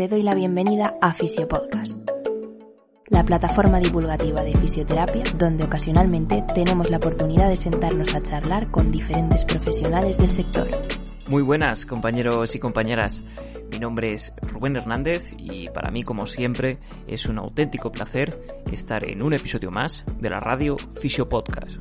Te doy la bienvenida a Fisiopodcast, la plataforma divulgativa de fisioterapia donde ocasionalmente tenemos la oportunidad de sentarnos a charlar con diferentes profesionales del sector. Muy buenas compañeros y compañeras. Mi nombre es Rubén Hernández y para mí, como siempre, es un auténtico placer estar en un episodio más de la radio Fisio Podcast.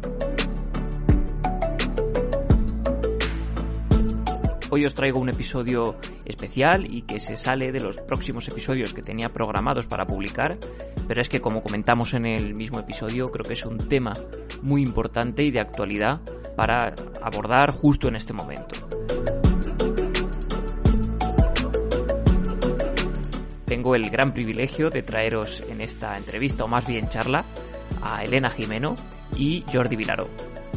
Hoy os traigo un episodio especial y que se sale de los próximos episodios que tenía programados para publicar, pero es que como comentamos en el mismo episodio, creo que es un tema muy importante y de actualidad para abordar justo en este momento. Tengo el gran privilegio de traeros en esta entrevista, o más bien charla, a Elena Jimeno y Jordi Vilaro,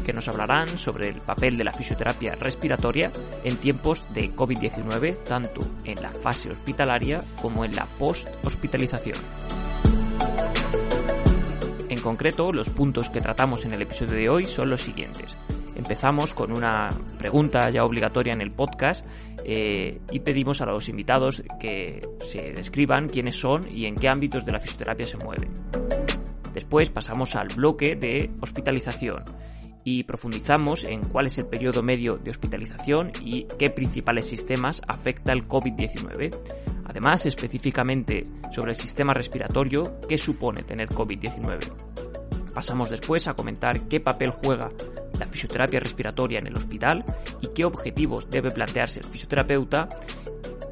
que nos hablarán sobre el papel de la fisioterapia respiratoria en tiempos de COVID-19, tanto en la fase hospitalaria como en la post-hospitalización. En concreto, los puntos que tratamos en el episodio de hoy son los siguientes. Empezamos con una pregunta ya obligatoria en el podcast eh, y pedimos a los invitados que se describan quiénes son y en qué ámbitos de la fisioterapia se mueven. Después pasamos al bloque de hospitalización y profundizamos en cuál es el periodo medio de hospitalización y qué principales sistemas afecta el COVID-19. Además, específicamente sobre el sistema respiratorio, qué supone tener COVID-19. Pasamos después a comentar qué papel juega la fisioterapia respiratoria en el hospital y qué objetivos debe plantearse el fisioterapeuta.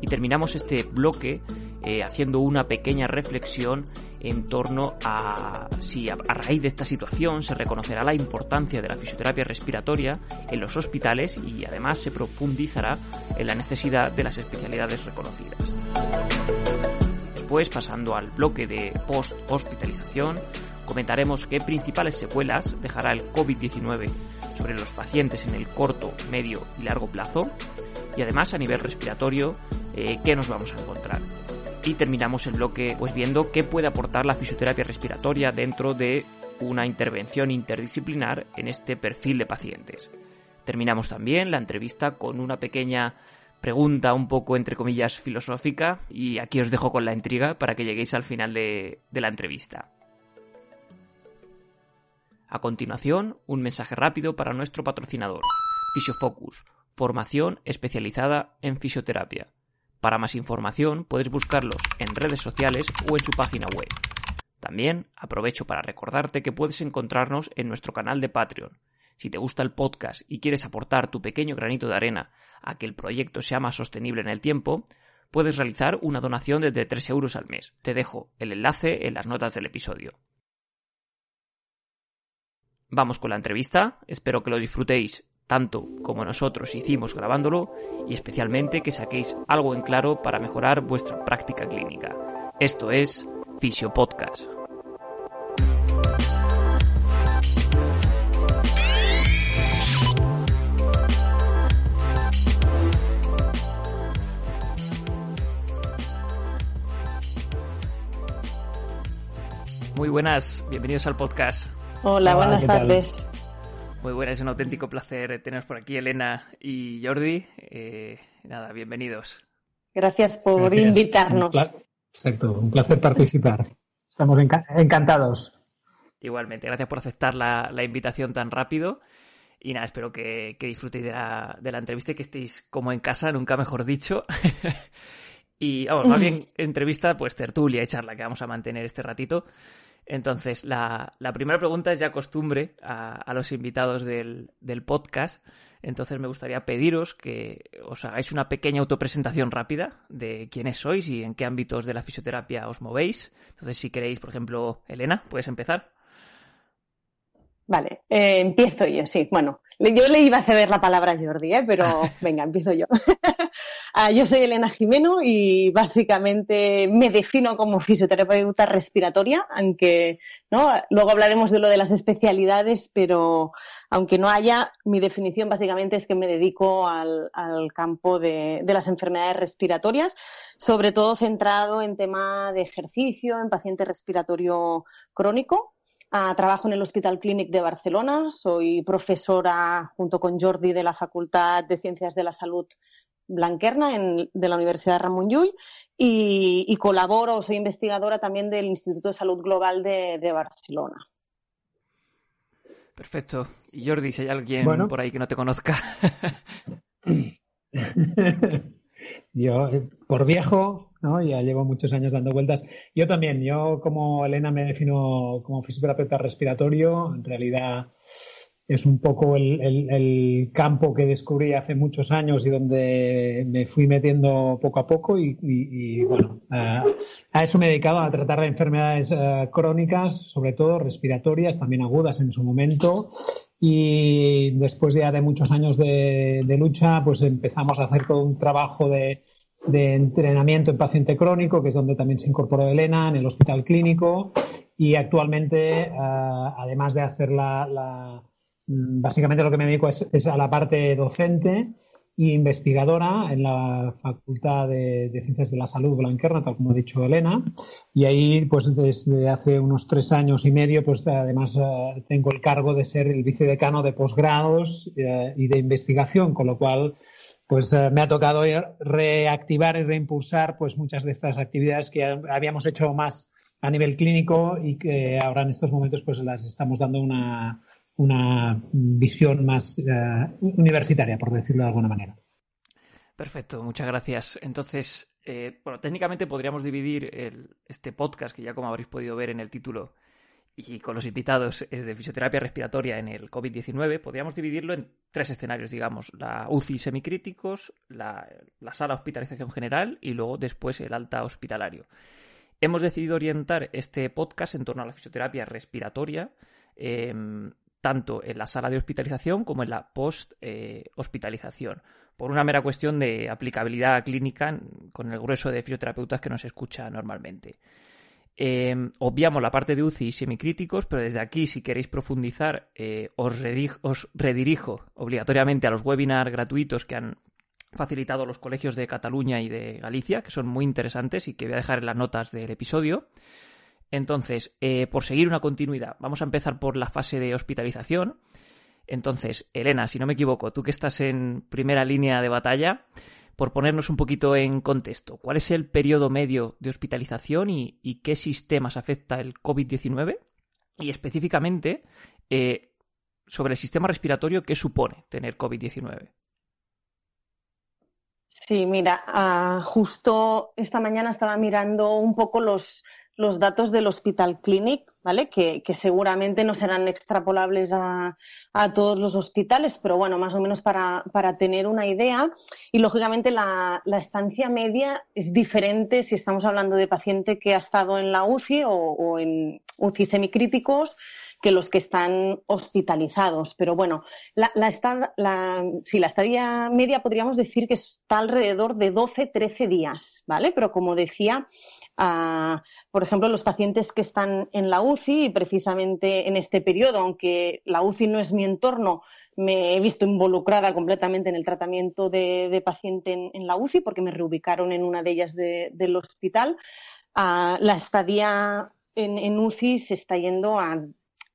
Y terminamos este bloque eh, haciendo una pequeña reflexión en torno a si a, raíz de esta situación se reconocerá la importancia de la fisioterapia respiratoria en los hospitales y además se profundizará en la necesidad de las especialidades reconocidas. Después, pasando al bloque de post-hospitalización, Comentaremos qué principales secuelas dejará el COVID-19 sobre los pacientes en el corto, medio y largo plazo y además a nivel respiratorio eh, qué nos vamos a encontrar. Y terminamos el bloque pues viendo qué puede aportar la fisioterapia respiratoria dentro de una intervención interdisciplinar en este perfil de pacientes. Terminamos también la entrevista con una pequeña pregunta un poco entre comillas filosófica y aquí os dejo con la intriga para que lleguéis al final de la entrevista. A continuación, un mensaje rápido para nuestro patrocinador, Fisiofocus, formación especializada en fisioterapia. Para más información puedes buscarlos en redes sociales o en su página web. También aprovecho para recordarte que puedes encontrarnos en nuestro canal de Patreon. Si te gusta el podcast y quieres aportar tu pequeño granito de arena a que el proyecto sea más sostenible en el tiempo, puedes realizar una donación desde 3 euros al mes. Te dejo el enlace en las notas del episodio. Vamos con la entrevista, espero que lo disfrutéis tanto como nosotros hicimos grabándolo y especialmente que saquéis algo en claro para mejorar vuestra práctica clínica. Esto es Fisio Podcast. Muy buenas, bienvenidos al podcast. Hola, buenas tardes. Muy buenas, es un auténtico placer teneros por aquí, Elena y Jordi. Eh, nada, bienvenidos. Gracias por invitarnos. Exacto, un placer participar. Estamos encantados. Igualmente, gracias por aceptar la, invitación tan rápido. Y nada, espero que, disfrutéis de la, de la, entrevista y que estéis como en casa, nunca mejor dicho. y vamos, más bien entrevista, pues tertulia y charla que vamos a mantener este ratito. Entonces, la, primera pregunta es ya costumbre a, los invitados del, podcast. Entonces, me gustaría pediros que os hagáis una pequeña autopresentación rápida de quiénes sois y en qué ámbitos de la fisioterapia os movéis. Entonces, si queréis, por ejemplo, Elena, puedes empezar. Vale, eh, empiezo yo, sí. Bueno, yo le iba a ceder la palabra a Jordi, ¿eh? pero venga, empiezo yo. Ah, yo soy Elena Jimeno y básicamente me defino como fisioterapeuta respiratoria, aunque ¿no? luego hablaremos de lo de las especialidades, pero aunque no haya, mi definición básicamente es que me dedico al, campo de, de las enfermedades respiratorias, sobre todo centrado en tema de ejercicio, en paciente respiratorio crónico Ah, trabajo en el Hospital Clínic de Barcelona, soy profesora junto con Jordi de la Facultad de Ciencias de la Salud Blanquerna de la Universidad Ramón Llull y, colaboro, soy investigadora también del Instituto de Salud Global de, Barcelona. Perfecto. Y Jordi, si hay alguien por ahí que no te conozca. Yo, por viejo, ¿no? ya llevo muchos años dando vueltas. Yo también, yo como Elena me defino como fisioterapeuta respiratorio. En realidad es un poco el, campo que descubrí hace muchos años y donde me fui metiendo poco a poco y, bueno, a, eso me he dedicado a tratar de enfermedades eh, crónicas, sobre todo respiratorias, también agudas en su momento y después ya de muchos años de, lucha, pues empezamos a hacer todo un trabajo de, entrenamiento en paciente crónico, que es donde también se incorporó Elena, en el hospital clínico. Y actualmente, eh, además de hacer la, Básicamente lo que me dedico es a la parte docente y investigadora en la Facultad de, Ciencias de la Salud Blanquerna, tal como ha dicho Elena. Y ahí, pues desde hace unos tres años y medio, pues además eh, tengo el cargo de ser el vicedecano de posgrados eh, y de investigación, con lo cual pues eh, me ha tocado reactivar y reimpulsar pues muchas de estas actividades que habíamos hecho más a nivel clínico y que ahora en estos momentos pues las estamos dando una, una visión más eh, universitaria, por decirlo de alguna manera. Perfecto, muchas gracias. Entonces, eh, bueno, técnicamente podríamos dividir este podcast, que ya como habréis podido ver en el título y con los invitados es de fisioterapia respiratoria en el COVID-19, podríamos dividirlo en tres escenarios, digamos, la UCI semicríticos, la, la sala hospitalización general y luego después el alta hospitalario. Hemos decidido orientar este podcast en torno a la fisioterapia respiratoria, em, tanto en la sala de hospitalización como en la post-hospitalización, por una mera cuestión de aplicabilidad clínica con el grueso de fisioterapeutas que nos escucha normalmente. Eh, obviamos la parte de UCI y semicríticos, pero desde aquí, si queréis profundizar, eh, os, os, redirijo obligatoriamente a los webinars gratuitos que han facilitado los colegios de Cataluña y de Galicia, que son muy interesantes y que voy a dejar en las notas del episodio. Entonces, eh, por seguir una continuidad, vamos a empezar por la fase de hospitalización. Entonces, Elena, si no me equivoco, tú que estás en primera línea de batalla, por ponernos un poquito en contexto, ¿cuál es el periodo medio de hospitalización y, qué sistemas afecta el COVID-19? Y específicamente, eh, sobre el sistema respiratorio, ¿qué supone tener COVID-19? Sí, mira, ah, justo esta mañana estaba mirando un poco los los datos del Hospital Clinic, ¿vale? Que, seguramente no serán extrapolables a, todos los hospitales, pero bueno, más o menos para, tener una idea. Y lógicamente la, estancia media es diferente si estamos hablando de paciente que ha estado en la UCI o, en UCI semicríticos que los que están hospitalizados. Pero bueno, la, la, la, la estadía media podríamos decir que está alrededor de 12-13 días, ¿vale? Pero como decía, por ejemplo, los pacientes que están en la UCI y precisamente en este periodo, aunque la UCI no es mi entorno, me he visto involucrada completamente en el tratamiento de, paciente en, la UCI porque me reubicaron en una de ellas del hospital. la estadía en, UCI se está yendo a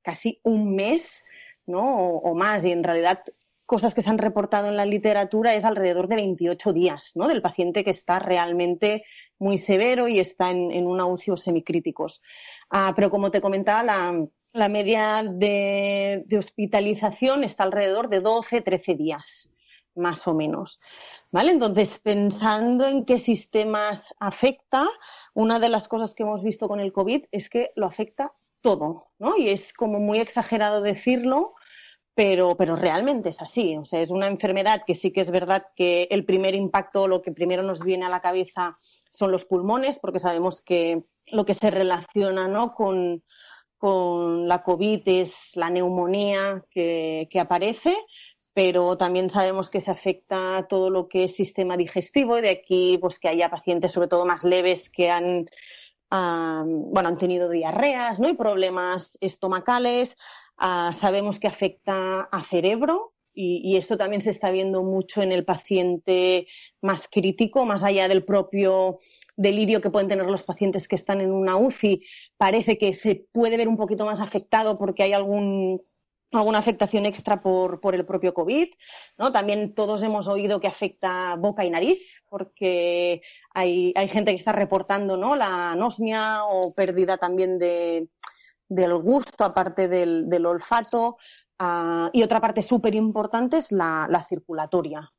casi un mes ¿no? o, más y en realidad cosas que se han reportado en la literatura es alrededor de 28 días, ¿no? Del paciente que está realmente muy severo y está en, una UCI o semicríticos. Ah, pero como te comentaba, la, media de, hospitalización está alrededor de 12, 13 días, más o menos. ¿Vale? Entonces, pensando en qué sistemas afecta, una de las cosas que hemos visto con el COVID es que lo afecta todo, ¿no? Y es como muy exagerado decirlo, pero, pero realmente es así. O sea, es una enfermedad que sí que es verdad que el primer impacto, lo que primero nos viene a la cabeza son los pulmones, porque sabemos que lo que se relaciona ¿no? con, con la COVID es la neumonía que, que aparece, pero también sabemos que se afecta todo lo que es sistema digestivo y de aquí pues que haya pacientes sobre todo más leves que han bueno, han tenido diarreas ¿no? y problemas estomacales. Ah, sabemos que afecta a cerebro y, y, esto también se está viendo mucho en el paciente más crítico, más allá del propio delirio que pueden tener los pacientes que están en una UCI. Parece que se puede ver un poquito más afectado porque hay algún alguna afectación extra por, por, el propio COVID. ¿no? También todos hemos oído que afecta boca y nariz, porque hay, hay gente que está reportando ¿no? la anosmia o pérdida también de, del gusto, aparte del, olfato. Uh, y otra parte súper importante es la, la circulatoria,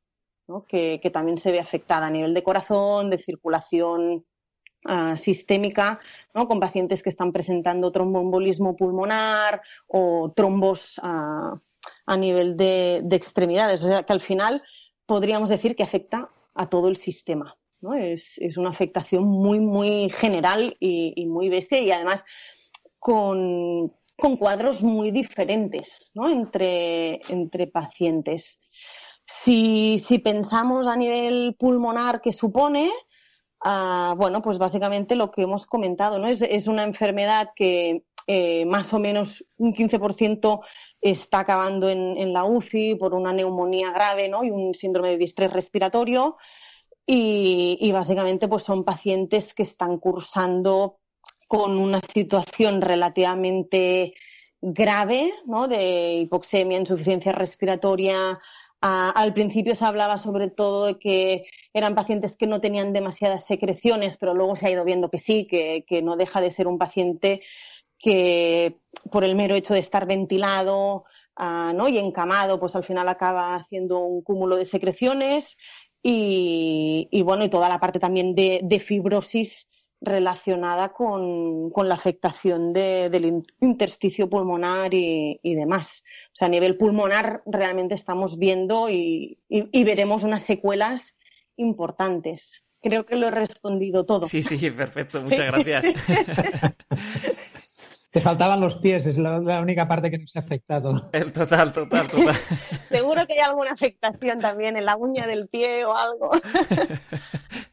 ¿no? que, también se ve afectada a nivel de corazón, de circulación Uh, sistémica ¿no? con pacientes que están presentando tromboembolismo pulmonar o trombos uh, a nivel de, de, extremidades. O sea que al final podríamos decir que afecta a todo el sistema. ¿no? Es, es, una afectación muy, muy general y, y muy bestia y además con, con cuadros muy diferentes ¿no? entre, entre pacientes. Si, si pensamos a nivel pulmonar que supone, Bueno, pues básicamente lo que hemos comentado, ¿no? Es, una enfermedad que eh, más o menos un 15% está acabando en, en, la UCI por una neumonía grave, ¿no? Y un síndrome de distrés respiratorio. Y, y básicamente, pues son pacientes que están cursando con una situación relativamente grave, ¿no? De hipoxemia, insuficiencia respiratoria, a, al principio se hablaba sobre todo de que eran pacientes que no tenían demasiadas secreciones, pero luego se ha ido viendo que sí, que, que no deja de ser un paciente que por el mero hecho de estar ventilado uh, ¿no? y encamado, pues al final acaba haciendo un cúmulo de secreciones y, bueno, y toda la parte también de fibrosis relacionada con, con la afectación de, del intersticio pulmonar y, y, demás. O sea, a nivel pulmonar realmente estamos viendo y, y, y, veremos unas secuelas importantes. Creo que lo he respondido todo. Sí, sí, perfecto. Muchas ¿Sí? gracias. Te faltaban los pies, es la, la, única parte que no se ha afectado. El total, total, total. Seguro que hay alguna afectación también en la uña del pie o algo.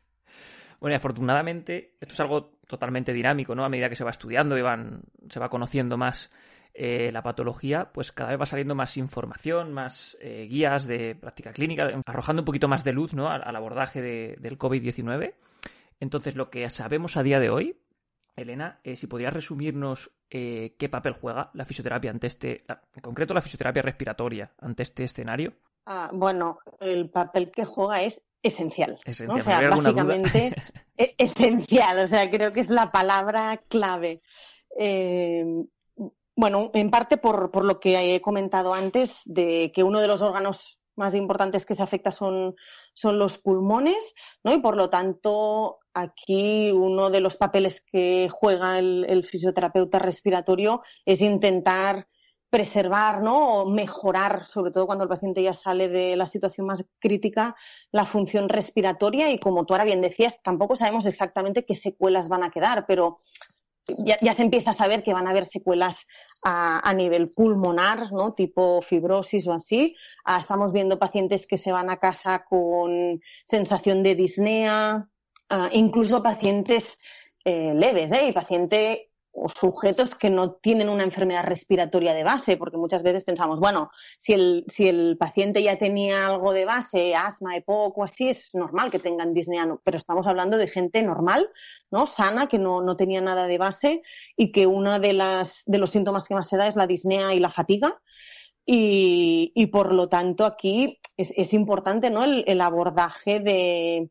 Bueno, afortunadamente, esto es algo totalmente dinámico, ¿no? A medida que se va estudiando y van, se va conociendo más eh, la patología, pues cada vez va saliendo más información, más eh, guías de práctica clínica, arrojando un poquito más de luz, ¿no? Al, abordaje de, del COVID-19. Entonces, lo que sabemos a día de hoy, Elena, si podrías resumirnos eh, qué papel juega la fisioterapia ante este, en concreto la fisioterapia respiratoria ante este escenario. Ah, bueno, el papel que juega es esencial. esencial ¿no? O sea, básicamente e-, esencial, o sea, creo que es la palabra clave. Eh, bueno, en parte por, por, lo que he comentado antes, de que uno de los órganos más importantes que se afecta son, son los pulmones, ¿no? Y por lo tanto, aquí uno de los papeles que juega el, el fisioterapeuta respiratorio es intentar preservar ¿no? o mejorar, sobre todo cuando el paciente ya sale de la situación más crítica, la función respiratoria y como tú ahora bien decías, tampoco sabemos exactamente qué secuelas van a quedar, pero ya, se empieza a saber que van a haber secuelas a, a nivel pulmonar, ¿no? tipo fibrosis o así. Ah, estamos viendo pacientes que se van a casa con sensación de disnea, ah, incluso pacientes eh, leves, ¿eh? y paciente o sujetos que no tienen una enfermedad respiratoria de base, porque muchas veces pensamos, bueno, si el, si el paciente ya tenía algo de base, asma, EPOC o así, es normal que tengan disnea, pero estamos hablando de gente normal, ¿no? Sana, que no, no tenía nada de base y que uno de, de los síntomas que más se da es la disnea y la fatiga. Y, y por lo tanto aquí es, es importante, ¿no? El, el abordaje de,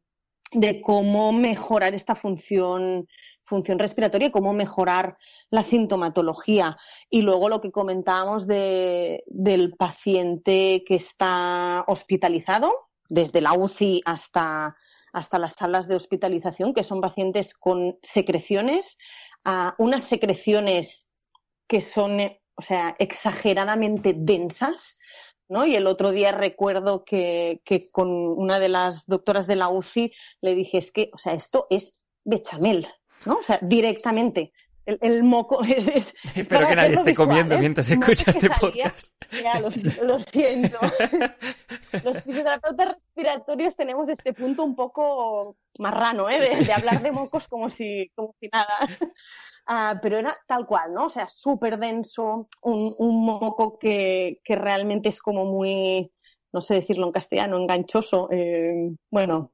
de cómo mejorar esta función función respiratoria y cómo mejorar la sintomatología. Y luego lo que comentábamos de, del paciente que está hospitalizado, desde la UCI hasta, hasta las salas de hospitalización, que son pacientes con secreciones, unas secreciones que son, o sea, exageradamente densas, ¿no? Y el otro día recuerdo que, que, con una de las doctoras de la UCI le dije, es que, o sea, esto es bechamel, ¿no? O sea, directamente. el, moco es... Espero que nadie esté comiendo ¿eh? mientras escucha este podcast. Ya, lo, siento. Los fisioterapeutas respiratorios tenemos este punto un poco marrano, ¿eh? De, hablar de mocos como si, como si nada. Ah, pero era tal cual, ¿no? O sea, súper denso, un, un moco que, que, realmente es como muy, no sé decirlo en castellano, enganchoso. Eh, bueno,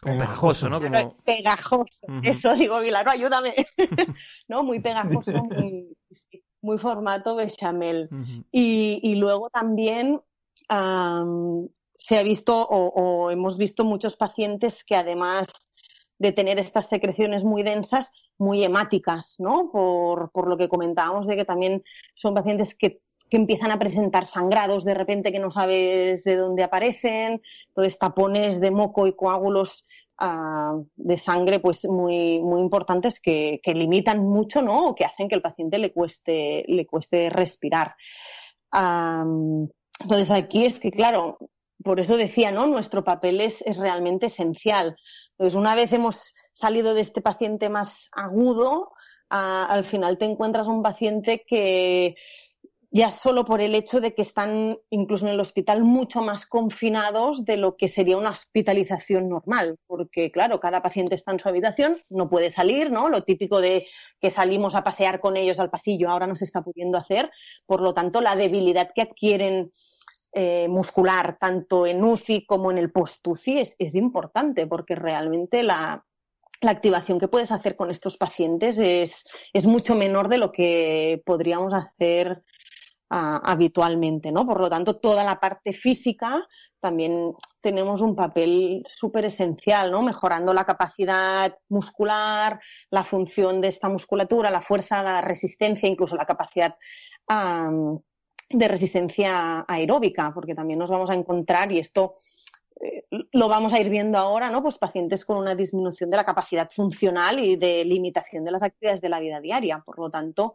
como pegajoso, ¿no? Pegajoso, eso digo, Vilaro, ayúdame. ¿No? Muy pegajoso, muy, formato bechamel. y, luego también se ha visto o, hemos visto muchos pacientes que además de tener estas secreciones muy densas, muy hemáticas, ¿no? Por, por lo que comentábamos de que también son pacientes que que empiezan a presentar sangrados de repente que no sabes de dónde aparecen, entonces tapones de moco y coágulos ah, de sangre pues muy, muy importantes que, limitan mucho ¿no? o que hacen que el paciente le cueste, le cueste respirar. entonces aquí es que, claro, por eso decía, ¿no? Nuestro papel es, es realmente esencial. Entonces, una vez hemos salido de este paciente más agudo, ah, al final te encuentras un paciente que, ya solo por el hecho de que están incluso en el hospital mucho más confinados de lo que sería una hospitalización normal, porque claro, cada paciente está en su habitación, no puede salir, ¿no? Lo típico de que salimos a pasear con ellos al pasillo ahora no se está pudiendo hacer, por lo tanto la debilidad que adquieren eh, muscular tanto en UCI como en el post-UCI es, es importante porque realmente la, la activación que puedes hacer con estos pacientes es, es, mucho menor de lo que podríamos hacer habitualmente, ¿no? Por lo tanto, toda la parte física también tenemos un papel súper esencial, ¿no? Mejorando la capacidad muscular, la función de esta musculatura, la fuerza, la resistencia, incluso la capacidad de resistencia aeróbica, porque también nos vamos a encontrar, y esto eh, lo vamos a ir viendo ahora, ¿no? Pues pacientes con una disminución de la capacidad funcional y de limitación de las actividades de la vida diaria. Por lo tanto,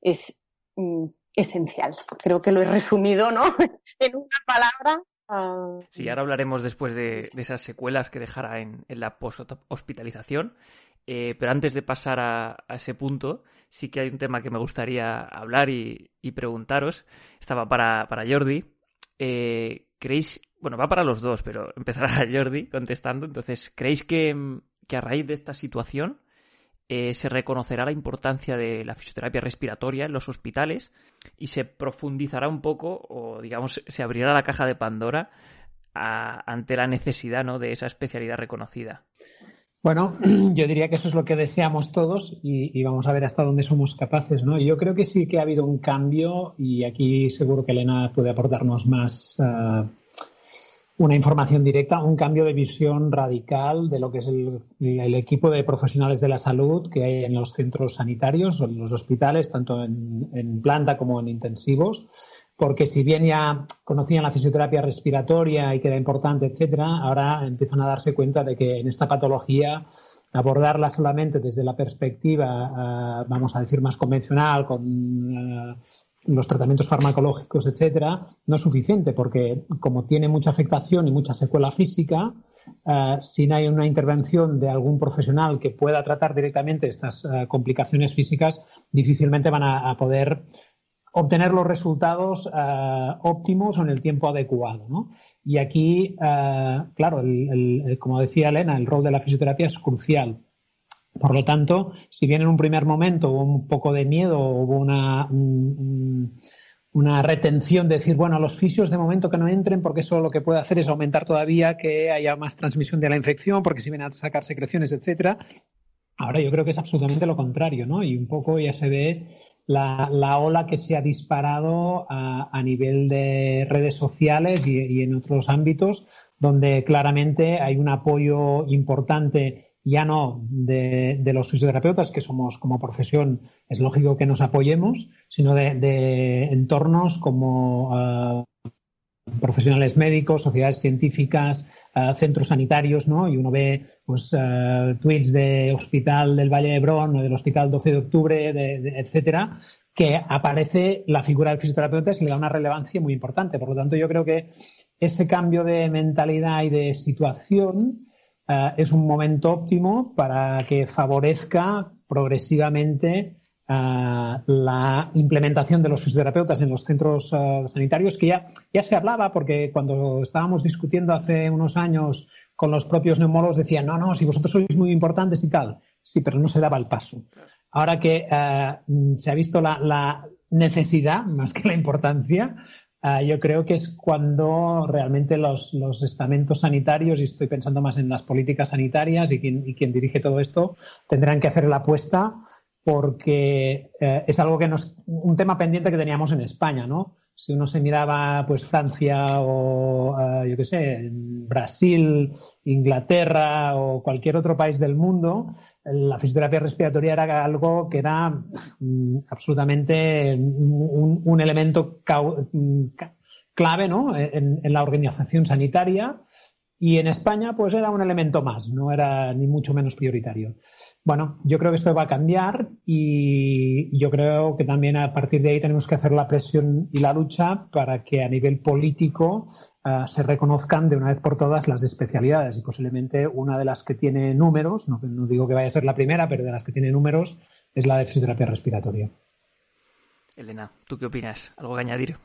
es mm, esencial. Creo que lo he resumido, ¿no? en una palabra. Ah. Sí, ahora hablaremos después de, esas secuelas que dejará en, la post-hospitalización. Eh, pero antes de pasar a, ese punto, sí que hay un tema que me gustaría hablar y, preguntaros. Estaba para, para Jordi. Eh, ¿Creéis, bueno, va para los dos, pero empezará Jordi contestando. Entonces, ¿creéis que, que a raíz de esta situación eh, se reconocerá la importancia de la fisioterapia respiratoria en los hospitales y se profundizará un poco o digamos se abrirá la caja de Pandora ante la necesidad ¿no? de esa especialidad reconocida. Bueno, yo diría que eso es lo que deseamos todos y, vamos a ver hasta dónde somos capaces, ¿no? Yo creo que sí que ha habido un cambio y aquí seguro que Elena puede aportarnos más uh, una información directa, un cambio de visión radical de lo que es el, equipo de profesionales de la salud que hay en los centros sanitarios, en los hospitales, tanto en, planta como en intensivos, porque si bien ya conocían la fisioterapia respiratoria y que era importante, etcétera, ahora empiezan a darse cuenta de que en esta patología abordarla solamente desde la perspectiva, eh, vamos a decir, más convencional, con eh, los tratamientos farmacológicos, etcétera, no es suficiente porque como tiene mucha afectación y mucha secuela física, eh, si no hay una intervención de algún profesional que pueda tratar directamente estas eh, complicaciones físicas, difícilmente van a, poder obtener los resultados eh, óptimos en el tiempo adecuado. ¿no? Y aquí, claro, como decía Elena, el rol de la fisioterapia es crucial. Por lo tanto, si bien en un primer momento hubo un poco de miedo, hubo una, una retención de decir, bueno, los fisios de momento que no entren, porque eso lo que puede hacer es aumentar todavía que haya más transmisión de la infección, porque si vienen a sacar secreciones, etcétera. Ahora yo creo que es absolutamente lo contrario, ¿no? Y un poco ya se ve la, ola que se ha disparado a, nivel de redes sociales y en otros ámbitos, donde claramente hay un apoyo importante ya no de, los fisioterapeutas, que somos como profesión, es lógico que nos apoyemos, sino de, entornos como eh, profesionales médicos, sociedades científicas, eh, centros sanitarios, ¿no? Y uno ve pues eh, tweets de Hospital del Valle de Hebrón o del Hospital 12 de Octubre, etcétera, que aparece la figura del fisioterapeuta y se le da una relevancia muy importante. Por lo tanto, yo creo que ese cambio de mentalidad y de situación eh, es un momento óptimo para que favorezca progresivamente la implementación de los fisioterapeutas en los centros sanitarios, que ya, ya se hablaba, porque cuando estábamos discutiendo hace unos años con los propios neumólogos decían, no, no, si vosotros sois muy importantes y tal. Sí, pero no se daba el paso. Ahora que se ha visto la, necesidad más que la importancia, yo creo que es cuando realmente los, estamentos sanitarios, y estoy pensando más en las políticas sanitarias y quien, y quien dirige todo esto, tendrán que hacer la apuesta porque eh, es algo que nos, un tema pendiente que teníamos en España, ¿no? Si uno se miraba, pues Francia o, eh, yo qué sé, Brasil, Inglaterra o cualquier otro país del mundo, la fisioterapia respiratoria era algo que era mm, absolutamente un, elemento clave, ¿no? En la organización sanitaria y en España, pues era un elemento más, no era ni mucho menos prioritario. Bueno, yo creo que esto va a cambiar y yo creo que también a partir de ahí tenemos que hacer la presión y la lucha para que a nivel político uh, se reconozcan de una vez por todas las especialidades y posiblemente una de las que tiene números, no, no, digo que vaya a ser la primera, pero de las que tiene números es la de fisioterapia respiratoria. Elena, ¿tú qué opinas? ¿Algo que añadir?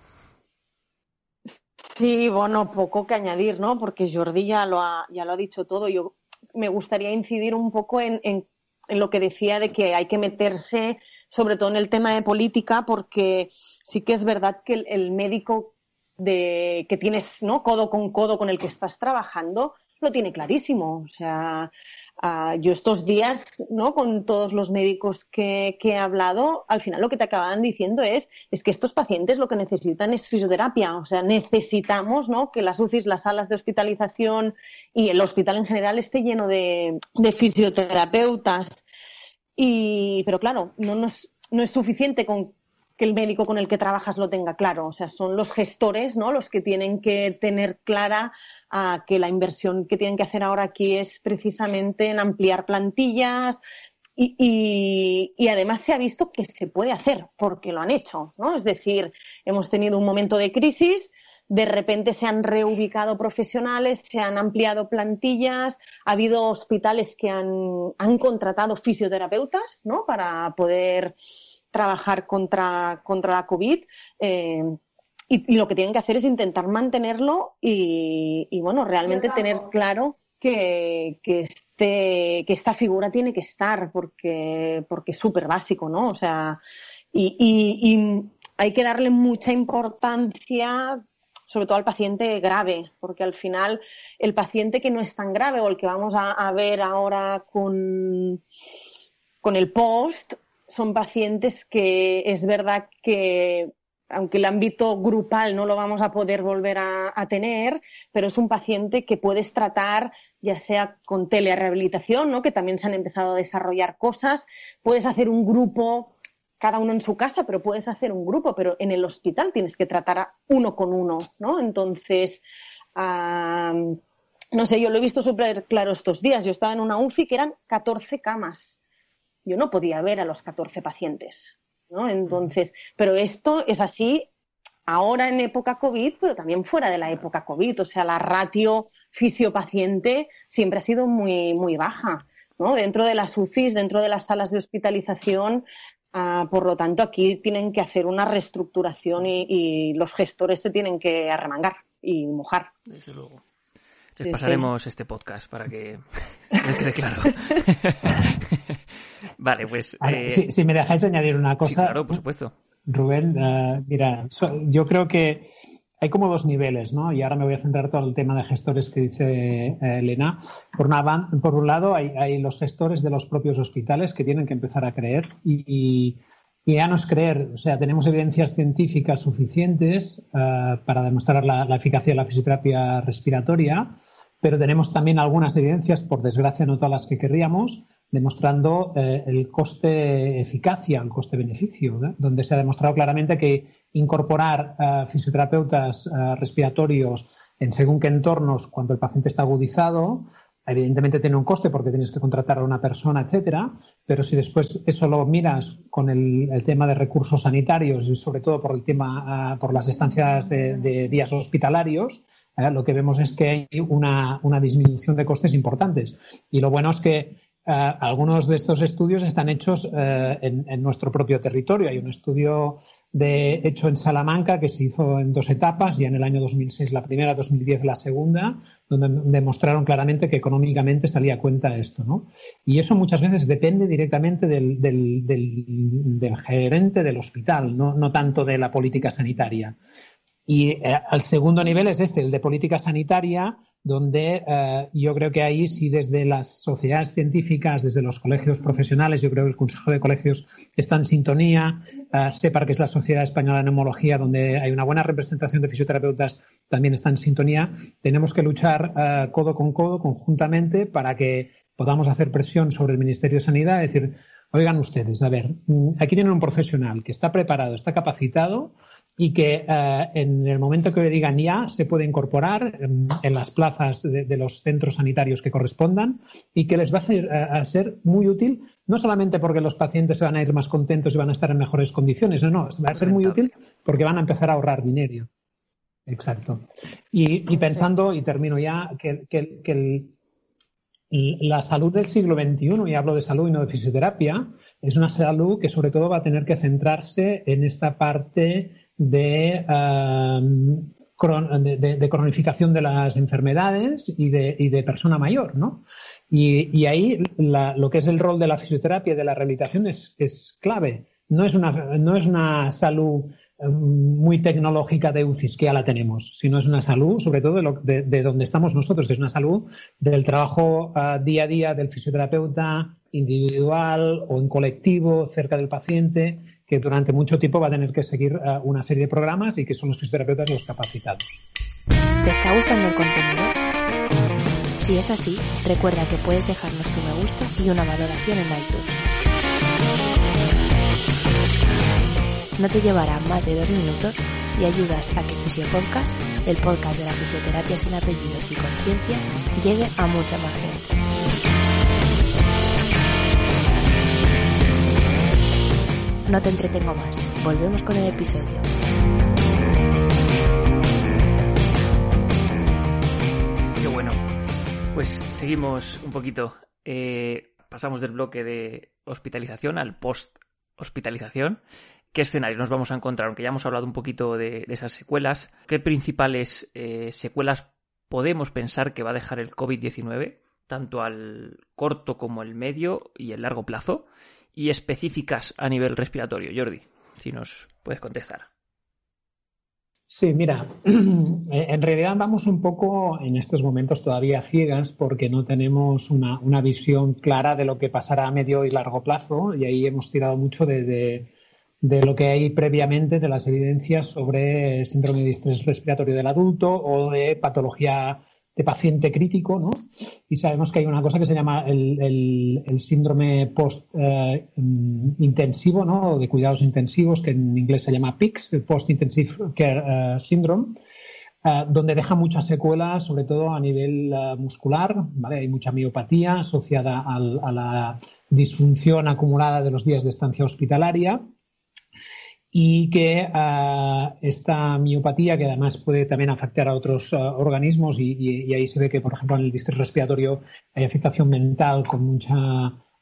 Sí, bueno, poco que añadir, ¿no? Porque Jordi ya lo ha, ya lo ha dicho todo. Yo me gustaría incidir un poco en, en en lo que decía de que hay que meterse sobre todo en el tema de política porque sí que es verdad que el, médico de, que tienes ¿no? codo con codo con el que estás trabajando lo tiene clarísimo. O sea, Ah, yo estos días, ¿no? Con todos los médicos que, he hablado, al final lo que te acaban diciendo es, es que estos pacientes lo que necesitan es fisioterapia. O sea, necesitamos, ¿no? Que las UCIs, las salas de hospitalización y el hospital en general esté lleno de, fisioterapeutas. Y, pero claro, no, no es suficiente con que el médico con el que trabajas lo tenga claro. O sea, son los gestores, ¿no? Los que tienen que tener clara ah, que la inversión que tienen que hacer ahora aquí es precisamente en ampliar plantillas. Y, además se ha visto que se puede hacer porque lo han hecho, ¿no? Es decir, hemos tenido un momento de crisis, de repente se han reubicado profesionales, se han ampliado plantillas, ha habido hospitales que han, han contratado fisioterapeutas, ¿no? Para poder trabajar contra, contra la COVID. Eh, y, lo que tienen que hacer es intentar mantenerlo y, bueno, realmente tener claro que, que, este, que esta figura tiene que estar porque, porque es súper básico, ¿no? O sea, y, y, hay que darle mucha importancia sobre todo al paciente grave, porque al final el paciente que no es tan grave o el que vamos a, a ver ahora con, con el post, son pacientes que es verdad que aunque el ámbito grupal no lo vamos a poder volver a, tener, pero es un paciente que puedes tratar ya sea con telerehabilitación, ¿no? que también se han empezado a desarrollar cosas, puedes hacer un grupo, cada uno en su casa, pero puedes hacer un grupo, pero en el hospital tienes que tratar a uno con uno, ¿no? Entonces, no sé, yo lo he visto súper claro estos días. Yo estaba en una UCI que eran 14 camas yo no podía ver a los 14 pacientes. ¿no? Entonces, pero esto es así ahora en época COVID, pero también fuera de la época COVID. O sea, la ratio fisio-paciente siempre ha sido muy, muy baja. ¿no? Dentro de las UCIs, dentro de las salas de hospitalización, ah, por lo tanto, aquí tienen que hacer una reestructuración y, y, los gestores se tienen que arremangar y mojar. Desde luego. Les pasaremos este podcast para que les quede claro. vale, pues. Eh, si, me dejáis añadir una cosa. claro, por supuesto. Rubén, uh, mira, yo creo que hay como dos niveles, ¿no? Y ahora me voy a centrar todo el tema de gestores que dice eh, Elena. Por, una, por un lado, hay, hay, los gestores de los propios hospitales que tienen que empezar a creer y, y ya no es creer, o sea, tenemos evidencias científicas suficientes uh, para demostrar la, eficacia de la fisioterapia respiratoria, pero tenemos también algunas evidencias, por desgracia no todas las que querríamos, demostrando eh, el coste-eficacia, el coste-beneficio, donde se ha demostrado claramente que incorporar uh, fisioterapeutas respiratorios en según qué entornos cuando el paciente está agudizado, evidentemente tiene un coste porque tienes que contratar a una persona, etcétera, pero si después eso lo miras con el, tema de recursos sanitarios y sobre todo por el tema, uh, por las estancias de, días hospitalarios, lo que vemos es que hay una, una disminución de costes importantes. Y lo bueno es que algunos de estos estudios están hechos en, en, nuestro propio territorio. Hay un estudio de hecho en Salamanca, que se hizo en dos etapas, ya en el año 2006 la primera, 2010 la segunda, donde demostraron claramente que económicamente salía a cuenta esto. ¿no? Y eso muchas veces depende directamente del, del, gerente del hospital, no, no, tanto de la política sanitaria. Y eh, al segundo nivel es este, el de política sanitaria, donde eh, yo creo que ahí sí desde las sociedades científicas, desde los colegios profesionales, yo creo que el Consejo de Colegios está en sintonía, uh, SEPAR, que es la Sociedad Española de Neumología, donde hay una buena representación de fisioterapeutas, también está en sintonía. Tenemos que luchar uh, codo con codo, conjuntamente, para que podamos hacer presión sobre el Ministerio de Sanidad, decir, oigan ustedes, a ver, mm, aquí tienen un profesional que está preparado, está capacitado, y que eh, en el momento que digan ya se puede incorporar en, las plazas de, los centros sanitarios que correspondan y que les va a ser, eh, a ser, muy útil, no solamente porque los pacientes se van a ir más contentos y van a estar en mejores condiciones, no, no, va a ser muy útil porque van a empezar a ahorrar dinero. Exacto. Y, pensando, y termino ya, que, que, la salud del siglo XXI, y hablo de salud y no de fisioterapia, es una salud que sobre todo va a tener que centrarse en esta parte Um, de, de, cronificación de las enfermedades y de, y de persona mayor, ¿no? Y, ahí lo que es el rol de la fisioterapia y de la rehabilitación es, es clave. No es, una, no es una salud um, muy tecnológica de UCIs, que ya la tenemos, sino es una salud, sobre todo de, de, donde estamos nosotros, es una salud del trabajo uh, día a día del fisioterapeuta individual o en colectivo, cerca del paciente, que durante mucho tiempo va a tener que seguir eh, una serie de programas y que son los fisioterapeutas los capacitados. ¿Te está gustando el contenido? Si es así, recuerda que puedes dejarnos tu me gusta y una valoración en iTunes. No te llevará más de dos minutos y ayudas a que Fisiopodcast, el podcast de la fisioterapia sin apellidos y conciencia, llegue a mucha más gente. No te entretengo más. Volvemos con el episodio. Qué bueno. Pues seguimos un poquito. Eh, pasamos del bloque de hospitalización al post-hospitalización. ¿Qué escenario nos vamos a encontrar? Aunque ya hemos hablado un poquito de, esas secuelas. ¿Qué principales eh, secuelas podemos pensar que va a dejar el COVID-19? Tanto al corto como el medio y el largo plazo y específicas a nivel respiratorio. Jordi, si nos puedes contestar. Sí, mira, en realidad vamos un poco en estos momentos todavía ciegas porque no tenemos una, visión clara de lo que pasará a medio y largo plazo y ahí hemos tirado mucho de, de lo que hay previamente de las evidencias sobre síndrome de estrés respiratorio del adulto o de patología de paciente crítico, ¿no? Y sabemos que hay una cosa que se llama el, síndrome post-intensivo, eh, ¿no? De cuidados intensivos, que en inglés se llama PICS, el Post-Intensive Care eh, Syndrome, eh, donde deja muchas secuelas, sobre todo a nivel muscular, ¿vale? Hay mucha miopatía asociada a la disfunción acumulada de los días de estancia hospitalaria y que ah, esta miopatía, que además puede también afectar a otros ah, organismos, y, ahí se ve que, por ejemplo, en el distrito respiratorio hay afectación mental con mucha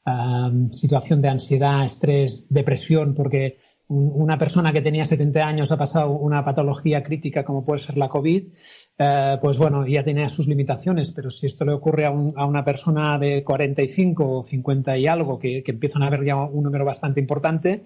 ah, situación de ansiedad, estrés, depresión, porque una persona que tenía 70 años ha pasado una patología crítica como puede ser la COVID, eh, pues bueno, ya tiene sus limitaciones, pero si esto le ocurre a, una persona de 45 o 50 y algo, que, que empiezan a haber ya un número bastante importante,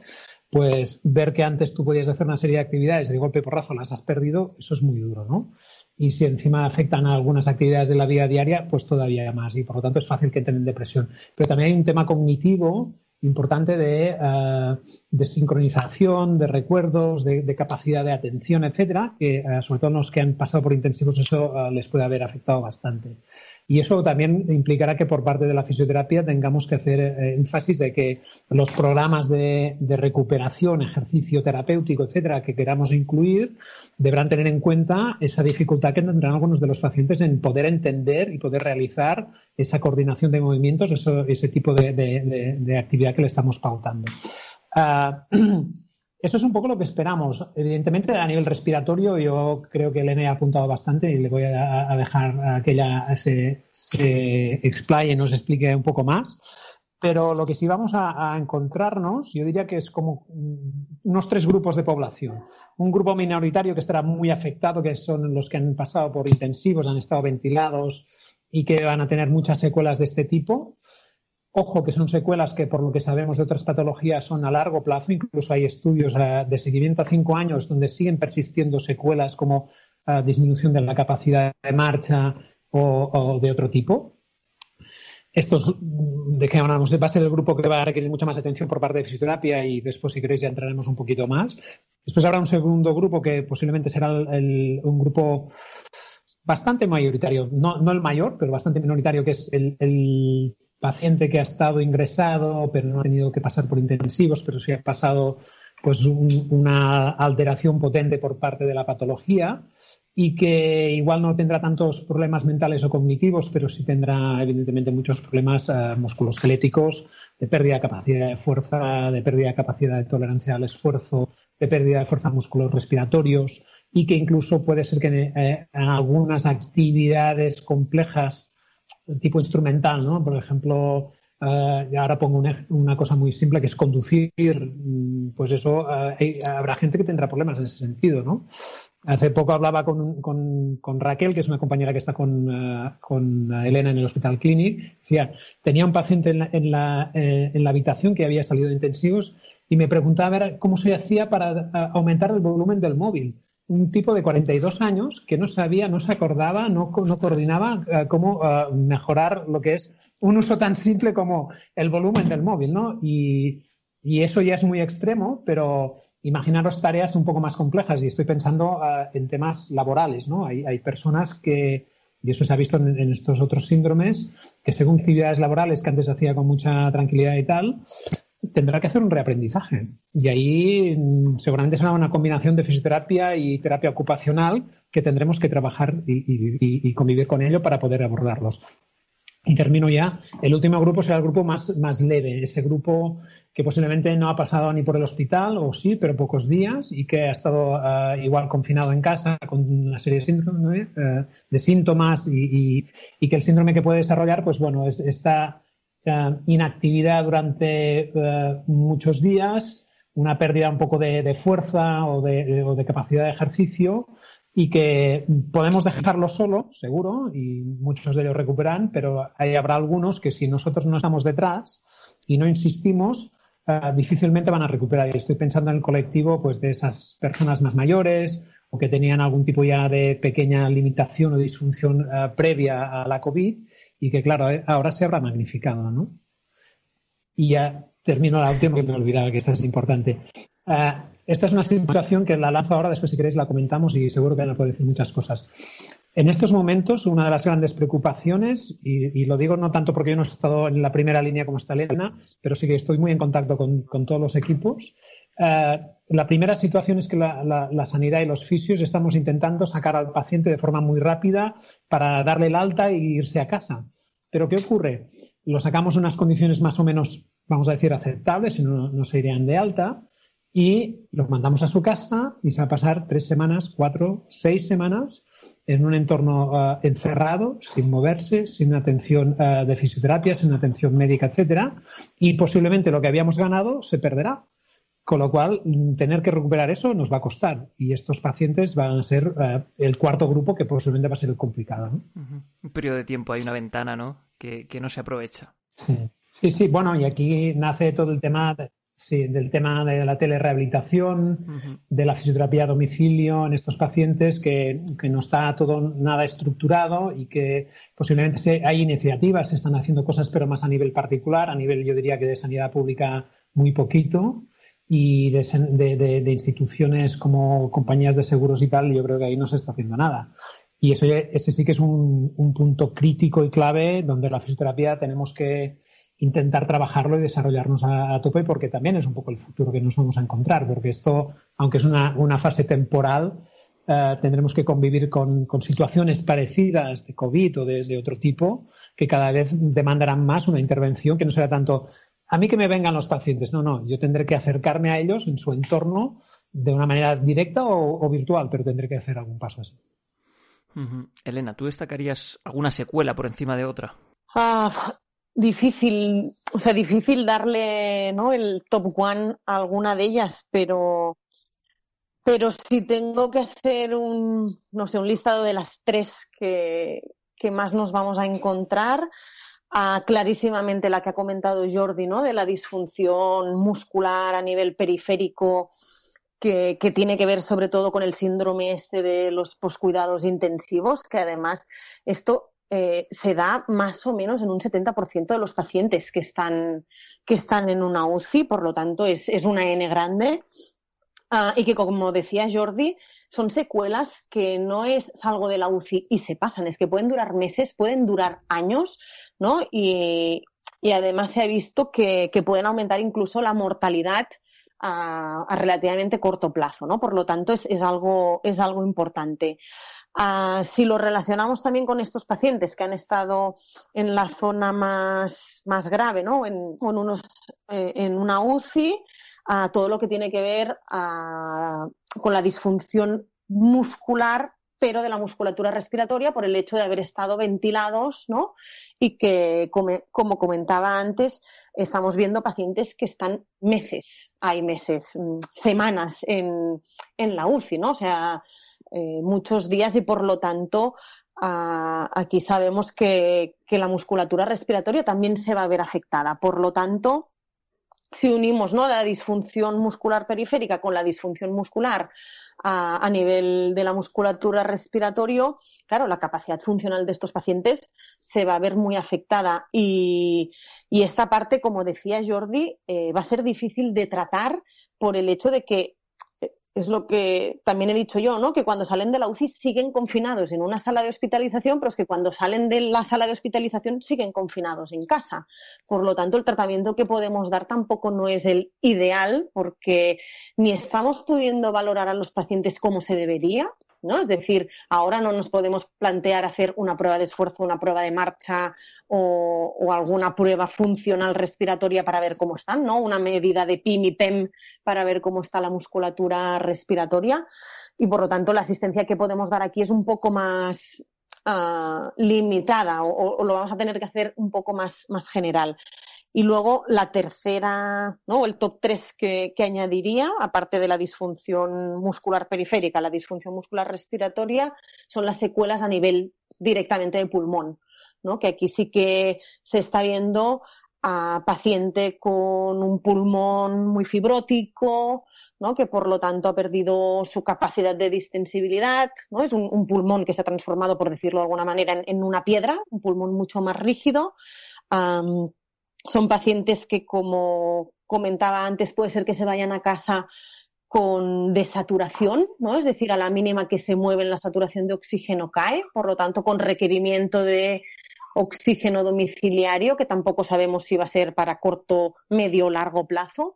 pues ver que antes tú podías hacer una serie de actividades y de golpe porrazo las has perdido, eso es muy duro, ¿no? Y si encima afectan a algunas actividades de la vida diaria, pues todavía más. Y por lo tanto es fácil que entren en depresión. Pero también hay un tema cognitivo importante de, eh, de sincronización, de recuerdos, de, capacidad de atención, etcétera, que eh, sobre todo los que han pasado por intensivos eso eh, les puede haber afectado bastante. Y eso también implicará que por parte de la fisioterapia tengamos que hacer eh, énfasis de que los programas de, recuperación, ejercicio terapéutico, etcétera, que queramos incluir, deberán tener en cuenta esa dificultad que tendrán algunos de los pacientes en poder entender y poder realizar esa coordinación de movimientos, ese tipo de, actividad que le estamos pautando. Ah, Eso es un poco lo que esperamos. Evidentemente, a nivel respiratorio, yo creo que Elena ha apuntado bastante y le voy a, dejar a que ella se, explaye nos explique un poco más. pero lo que sí vamos a, encontrarnos, yo diría que es como unos tres grupos de población. Un grupo minoritario que estará muy afectado, que son los que han pasado por intensivos, han estado ventilados y que van a tener muchas secuelas de este tipo. Ojo, que son secuelas que, por lo que sabemos de otras patologías, son a largo plazo. Incluso hay estudios eh, de seguimiento a cinco años donde siguen persistiendo secuelas como eh, disminución de la capacidad de marcha o de otro tipo. Estos de que hablamos va a ser el grupo que va a requerir mucha más atención por parte de fisioterapia y después, si queréis, ya entraremos un poquito más. Después habrá un segundo grupo que posiblemente será un grupo bastante mayoritario, no, el mayor, pero bastante minoritario, que es el, paciente que ha estado ingresado, pero no ha tenido que pasar por intensivos, pero sí ha pasado pues una alteración potente por parte de la patología y que igual no tendrá tantos problemas mentales o cognitivos, pero sí tendrá evidentemente muchos problemas uh, musculoesqueléticos, de pérdida de capacidad de fuerza, de pérdida de capacidad de tolerancia al esfuerzo, de pérdida de fuerza músculos respiratorios y que incluso puede ser que eh, en algunas actividades complejas tipo instrumental, ¿no? Por ejemplo, uh, ahora pongo una, cosa muy simple que es conducir, mm, pues eso habrá gente que tendrá problemas en ese sentido, ¿no? Hace poco hablaba con, con, Raquel, que es una compañera que está con, eh, con, Elena en el Hospital Clinic. Decía, tenía un paciente en la, en, la, eh, en la, habitación que había salido de intensivos y me preguntaba cómo se hacía para eh, aumentar el volumen del móvil. Un tipo de 42 años que no sabía, no se acordaba, no, no coordinaba cómo mejorar lo que es un uso tan simple como el volumen del móvil, ¿no? Y, y eso ya es muy extremo, pero imaginaros tareas un poco más complejas y estoy pensando ah, en temas laborales, ¿no? Hay, personas que, y eso se ha visto en, estos otros síndromes, que según actividades laborales que antes hacía con mucha tranquilidad y tal, tendrá que hacer un reaprendizaje. Y ahí mm, seguramente será una combinación de fisioterapia y terapia ocupacional que tendremos que trabajar y convivir con ello para poder abordarlos. Y termino ya. El último grupo será el grupo más, más leve, ese grupo que posiblemente no ha pasado ni por el hospital, o sí, pero pocos días, y que ha estado eh, igual confinado en casa con una serie de, eh, síntomas y, que el síndrome que puede desarrollar, pues bueno, es esta eh, inactividad durante muchos días, una pérdida un poco de, fuerza o de, o de capacidad de ejercicio y que podemos dejarlo solo, seguro, y muchos de ellos recuperan, pero ahí habrá algunos que si nosotros no estamos detrás y no insistimos, eh, difícilmente van a recuperar. Y estoy pensando en el colectivo pues, de esas personas más mayores o que tenían algún tipo ya de pequeña limitación o disfunción eh, previa a la COVID y que, claro, eh, ahora se habrá magnificado, ¿no? Y ya termino la última que me olvidaba que esta es importante. Esta es una situación que la lanzo ahora, después si queréis la comentamos y seguro que Ana puede decir muchas cosas. En estos momentos, una de las grandes preocupaciones, y, lo digo no tanto porque yo no he estado en la primera línea como está Elena, pero sí que estoy muy en contacto con, todos los equipos. Eh, la primera situación es que la, sanidad y los fisios estamos intentando sacar al paciente de forma muy rápida para darle el alta e irse a casa. Pero ¿qué ocurre? Lo sacamos en unas condiciones más o menos, vamos a decir, aceptables, si no, no se irían de alta y los mandamos a su casa y se va a pasar tres semanas, cuatro, seis semanas en un entorno eh, encerrado, sin moverse, sin atención eh, de fisioterapia, sin atención médica, etcétera, y posiblemente lo que habíamos ganado se perderá. Con lo cual, tener que recuperar eso nos va a costar. Y estos pacientes van a ser eh, el cuarto grupo que posiblemente va a ser el complicado. Un periodo de tiempo, hay una ventana, ¿no? Que, que no se aprovecha. Sí. sí, sí. Bueno, y aquí nace todo el tema de, Sí, del tema de la telerehabilitación, de la fisioterapia a domicilio en estos pacientes, que, no está todo nada estructurado y que posiblemente hay iniciativas, se están haciendo cosas, pero más a nivel particular, a nivel yo diría que de sanidad pública muy poquito y de, instituciones como compañías de seguros y tal, yo creo que ahí no se está haciendo nada. Y eso, ese sí que es un, un punto crítico y clave donde la fisioterapia tenemos que intentar trabajarlo y desarrollarnos a, tope porque también es un poco el futuro que nos vamos a encontrar, porque esto, aunque es una, fase temporal, eh, tendremos que convivir con, situaciones parecidas de COVID o de, otro tipo que cada vez demandarán más una intervención que no será tanto a mí que me vengan los pacientes, no, no, yo tendré que acercarme a ellos en su entorno de una manera directa o, virtual, pero tendré que hacer algún paso así. Elena, ¿tú destacarías alguna secuela por encima de otra? Ah, difícil, o sea, difícil darle ¿no? el top one a alguna de ellas, pero, pero si tengo que hacer un, no sé, un listado de las tres que, que más nos vamos a encontrar, a clarísimamente la que ha comentado Jordi, ¿no? De la disfunción muscular a nivel periférico que, que, tiene que ver sobre todo con el síndrome este de los poscuidados intensivos, que además esto eh, se da más o menos en un 70% de los pacientes que están, que están en una UCI, por lo tanto es, es una N grande. Uh, y que, como decía Jordi, son secuelas que no es algo de la UCI y se pasan, es que pueden durar meses, pueden durar años, Y, además se ha visto que, pueden aumentar incluso la mortalidad a, relativamente corto plazo, ¿no? Por lo tanto, es, algo, es algo importante. Uh, si lo relacionamos también con estos pacientes que han estado en la zona más, más grave, ¿no? En, unos, eh, en una UCI, uh, todo lo que tiene que ver uh, con la disfunción muscular pero de la musculatura respiratoria por el hecho de haber estado ventilados, ¿no? Y que, como, como comentaba antes, estamos viendo pacientes que están meses, hay meses, mm, semanas en, en la UCI, ¿no? O sea, eh, muchos días y por lo tanto aquí sabemos que, que, la musculatura respiratoria también se va a ver afectada. Por lo tanto, si unimos ¿no? la disfunción muscular periférica con la disfunción muscular a, nivel de la musculatura respiratoria, claro, la capacidad funcional de estos pacientes se va a ver muy afectada y, y esta parte, como decía Jordi, eh, va a ser difícil de tratar por el hecho de que es lo que también he dicho yo, ¿no? Que cuando salen de la UCI siguen confinados en una sala de hospitalización, pero es que cuando salen de la sala de hospitalización siguen confinados en casa. Por lo tanto, el tratamiento que podemos dar tampoco no es el ideal, porque ni estamos pudiendo valorar a los pacientes como se debería, Es decir, ahora no nos podemos plantear hacer una prueba de esfuerzo, una prueba de marcha o, alguna prueba funcional respiratoria para ver cómo están, ¿no? Una medida de PIM y PEM para ver cómo está la musculatura respiratoria. Y por lo tanto, la asistencia que podemos dar aquí es un poco más uh, limitada o, o, lo vamos a tener que hacer un poco más, más general. Y luego la tercera, ¿no? el top tres que, que, añadiría, aparte de la disfunción muscular periférica, la disfunción muscular respiratoria, son las secuelas a nivel directamente de pulmón, ¿no? que aquí sí que se está viendo a paciente con un pulmón muy fibrótico, ¿no? que por lo tanto ha perdido su capacidad de distensibilidad, ¿no? es un, pulmón que se ha transformado, por decirlo de alguna manera, en, en una piedra, un pulmón mucho más rígido. Um, son pacientes que, como comentaba antes, puede ser que se vayan a casa con desaturación, ¿no? Es decir, a la mínima que se mueven la saturación de oxígeno cae, por lo tanto, con requerimiento de oxígeno domiciliario, que tampoco sabemos si va a ser para corto, medio o largo plazo,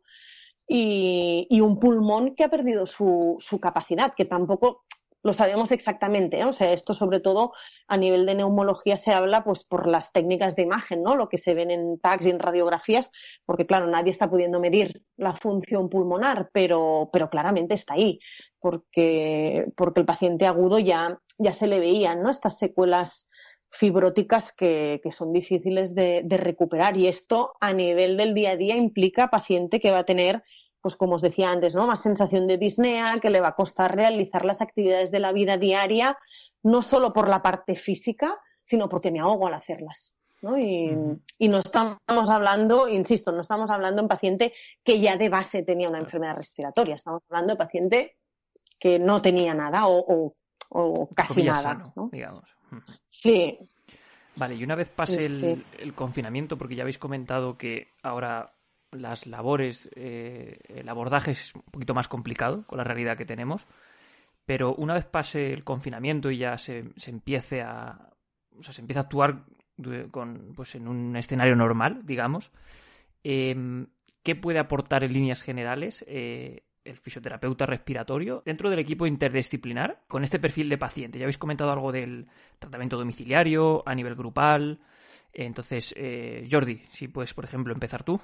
y, y un pulmón que ha perdido su, su, capacidad, que tampoco lo sabemos exactamente. ¿eh? O sea, esto sobre todo a nivel de neumología se habla pues por las técnicas de imagen, ¿no? Lo que se ven en tags y en radiografías, porque claro, nadie está pudiendo medir la función pulmonar, pero, pero claramente está ahí, porque, porque el paciente agudo ya, ya se le veían, ¿no? Estas secuelas fibróticas que, que son difíciles de, de recuperar. Y esto a nivel del día a día implica paciente que va a tener pues como os decía antes, ¿no? Más sensación de disnea, que le va a costar realizar las actividades de la vida diaria, no solo por la parte física, sino porque me ahogo al hacerlas. ¿no? Y, y, no estamos hablando, insisto, no estamos hablando en paciente que ya de base tenía una enfermedad respiratoria, estamos hablando de paciente que no tenía nada o, o, o casi nada. Sano, ¿no? digamos. Sí. Vale, y una vez pase sí. el, confinamiento, porque ya habéis comentado que ahora las labores, eh, el abordaje es un poquito más complicado con la realidad que tenemos, pero una vez pase el confinamiento y ya se, se empiece a, o sea, se empieza a actuar con, pues en un escenario normal, digamos, eh, ¿qué puede aportar en líneas generales eh, el fisioterapeuta respiratorio dentro del equipo interdisciplinar con este perfil de paciente? Ya habéis comentado algo del tratamiento domiciliario a nivel grupal. Entonces, eh, Jordi, si puedes, por ejemplo, empezar tú.